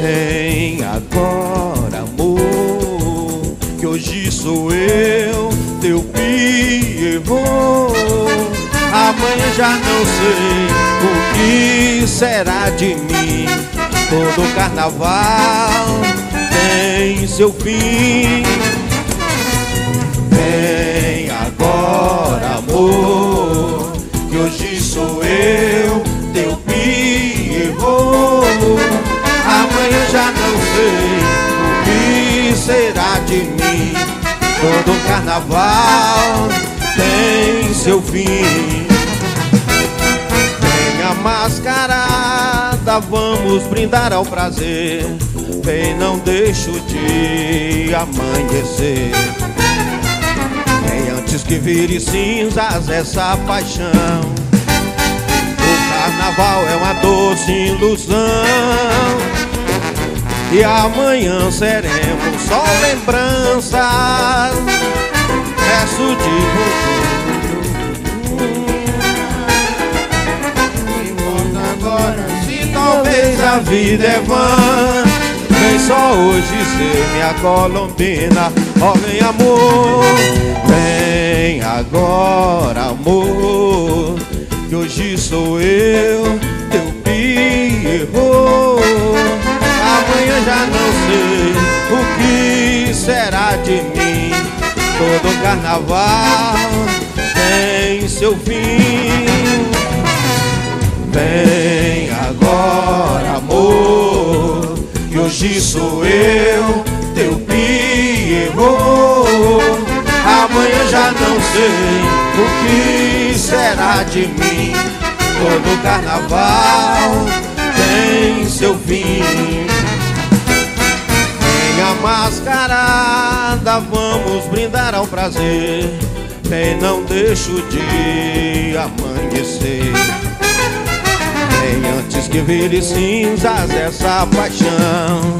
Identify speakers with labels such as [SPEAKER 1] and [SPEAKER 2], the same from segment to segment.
[SPEAKER 1] Vem agora, amor, que hoje sou eu, teu Pierrot. Amanhã já não sei o que será de mim. Todo carnaval tem seu fim. Todo carnaval tem seu fim. Venha mascarada, vamos brindar ao prazer. Vem, não deixo de amanhecer. Vem antes que vire cinzas essa paixão. O carnaval é uma doce ilusão. E amanhã seremos só lembranças. Peço de importa agora se talvez a vida é vã. Vem só hoje ser minha colombina, ó vem amor, vem agora amor, que hoje sou eu, de mim. Todo carnaval tem seu fim. Vem agora, amor, que hoje sou eu, teu Pierrot. Amanhã já não sei o que será de mim. Todo carnaval tem seu fim. Mascarada, vamos brindar ao prazer. Vem, não deixo de amanhecer. Vem antes que vire cinzas essa paixão.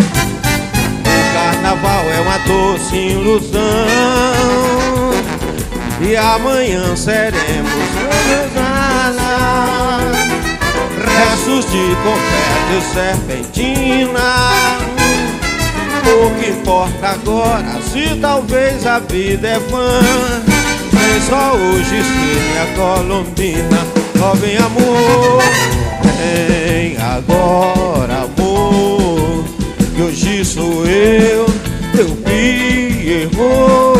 [SPEAKER 1] O carnaval é uma doce ilusão. E amanhã seremos restos de confete e serpentina. O que importa agora, se talvez a vida é vã. Vem só hoje ser minha colombina Ó vem amor, vem agora amor Que hoje sou eu, teu Pierrot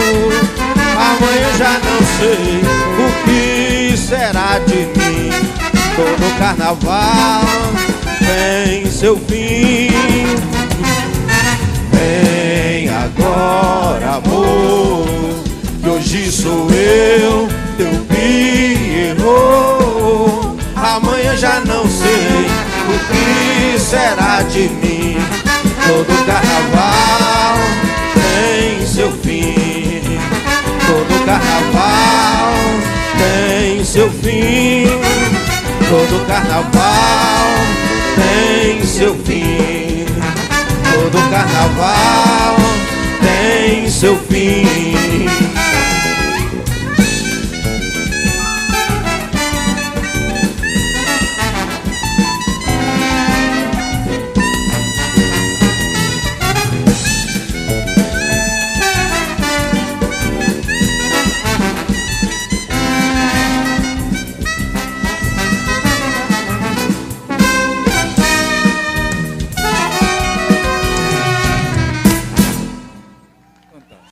[SPEAKER 1] Amanhã já não sei o que será de mim. Todo carnaval tem seu fim agora, amor, que hoje sou eu, teu Pierrot. Amanhã já não sei o que será de mim. Todo carnaval tem seu fim. Todo carnaval tem seu fim. Todo carnaval tem seu fim. Todo carnaval tem seu fim.